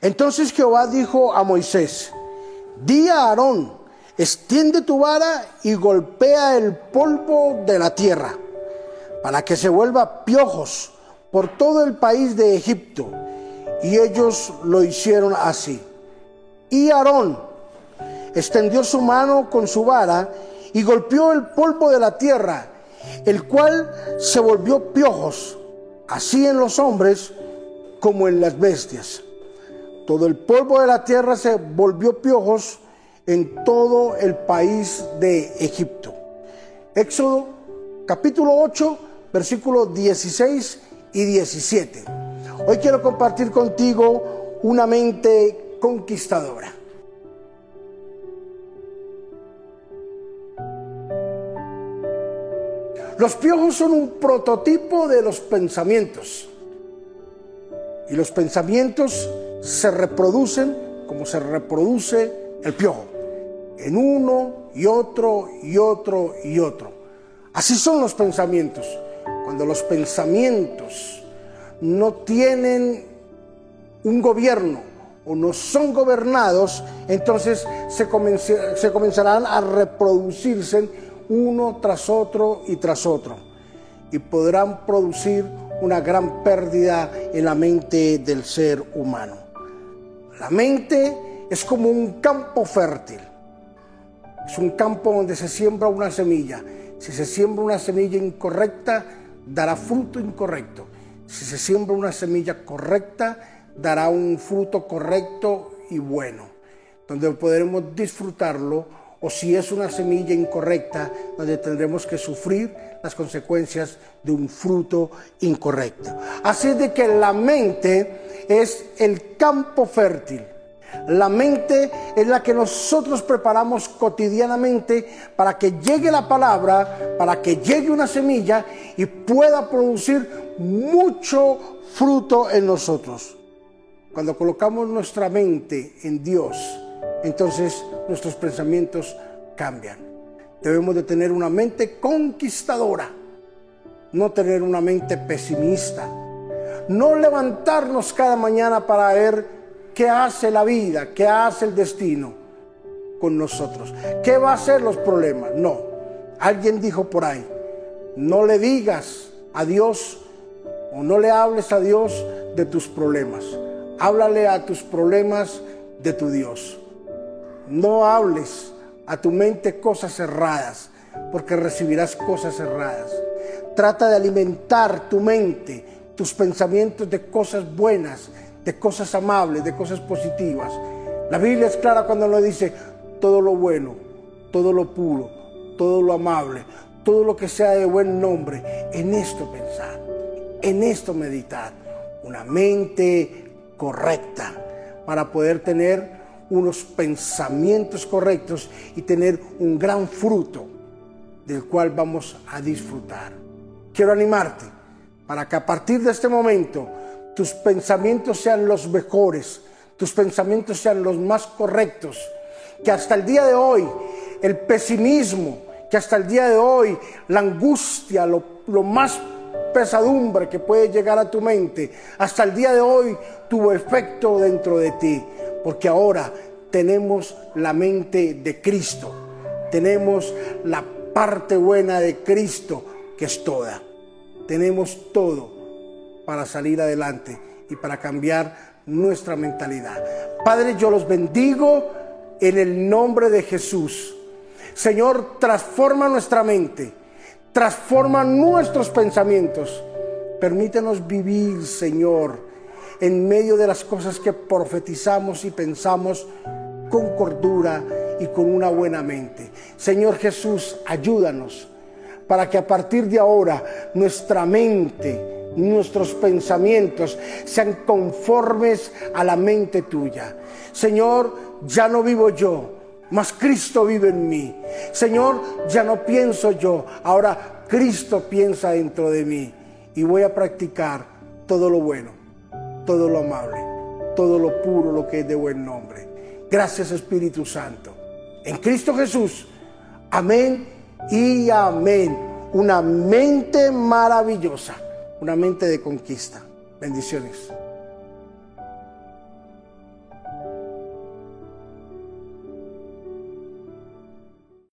Entonces Jehová dijo a Moisés, di a Aarón, extiende tu vara y golpea el polvo de la tierra, para que se vuelva piojos por todo el país de Egipto. Y ellos lo hicieron así. Y Aarón extendió su mano con su vara y golpeó el polvo de la tierra, el cual se volvió piojos, así en los hombres como en las bestias. Todo el polvo de la tierra se volvió piojos en todo el país de Egipto. Éxodo capítulo 8, versículos 16 y 17. Hoy quiero compartir contigo una mente conquistadora. Los piojos son un prototipo de los pensamientos. Y los pensamientos se reproducen como se reproduce el piojo. En uno y otro y otro y otro. Así son los pensamientos. Cuando los pensamientos no tienen un gobierno o no son gobernados, entonces se, se comenzarán a reproducirse uno tras otro y tras otro. Y podrán producir una gran pérdida en la mente del ser humano. La mente es como un campo fértil. Es un campo donde se siembra una semilla. Si se siembra una semilla incorrecta, dará fruto incorrecto. Si se siembra una semilla correcta, dará un fruto correcto y bueno, donde podremos disfrutarlo o si es una semilla incorrecta, donde tendremos que sufrir las consecuencias de un fruto incorrecto. Así de que la mente es el campo fértil. La mente es la que nosotros preparamos cotidianamente para que llegue la palabra, para que llegue una semilla y pueda producir mucho fruto en nosotros. Cuando colocamos nuestra mente en Dios, entonces nuestros pensamientos cambian. Debemos de tener una mente conquistadora, no tener una mente pesimista, no levantarnos cada mañana para ver qué hace la vida, qué hace el destino con nosotros, qué va a ser los problemas. No, alguien dijo por ahí, no le digas a Dios o no le hables a Dios de tus problemas, háblale a tus problemas de tu Dios. No hables a tu mente cosas erradas, porque recibirás cosas erradas. Trata de alimentar tu mente, tus pensamientos de cosas buenas, de cosas amables, de cosas positivas. La Biblia es clara cuando nos dice todo lo bueno, todo lo puro, todo lo amable, todo lo que sea de buen nombre. En esto pensar, en esto meditar. Una mente correcta para poder tener unos pensamientos correctos y tener un gran fruto del cual vamos a disfrutar. Quiero animarte para que a partir de este momento tus pensamientos sean los mejores, tus pensamientos sean los más correctos, que hasta el día de hoy el pesimismo, que hasta el día de hoy la angustia, lo, más pesadumbre que puede llegar a tu mente, hasta el día de hoy tuvo efecto dentro de ti porque ahora tenemos la mente de Cristo, tenemos la parte buena de Cristo, que es toda. Tenemos todo para salir adelante y para cambiar nuestra mentalidad. Padre, yo los bendigo en el nombre de Jesús. Señor, transforma nuestra mente, transforma nuestros pensamientos. Permítenos vivir, Señor, en medio de las cosas que profetizamos y pensamos con cordura y con una buena mente. Señor Jesús, ayúdanos para que a partir de ahora nuestra mente, nuestros pensamientos sean conformes a la mente tuya. Señor, ya no vivo yo, mas Cristo vive en mí. Señor, ya no pienso yo, ahora Cristo piensa dentro de mí y voy a practicar todo lo bueno todo lo amable, todo lo puro, lo que es de buen nombre. Gracias Espíritu Santo. En Cristo Jesús. Amén y amén. Una mente maravillosa, una mente de conquista. Bendiciones.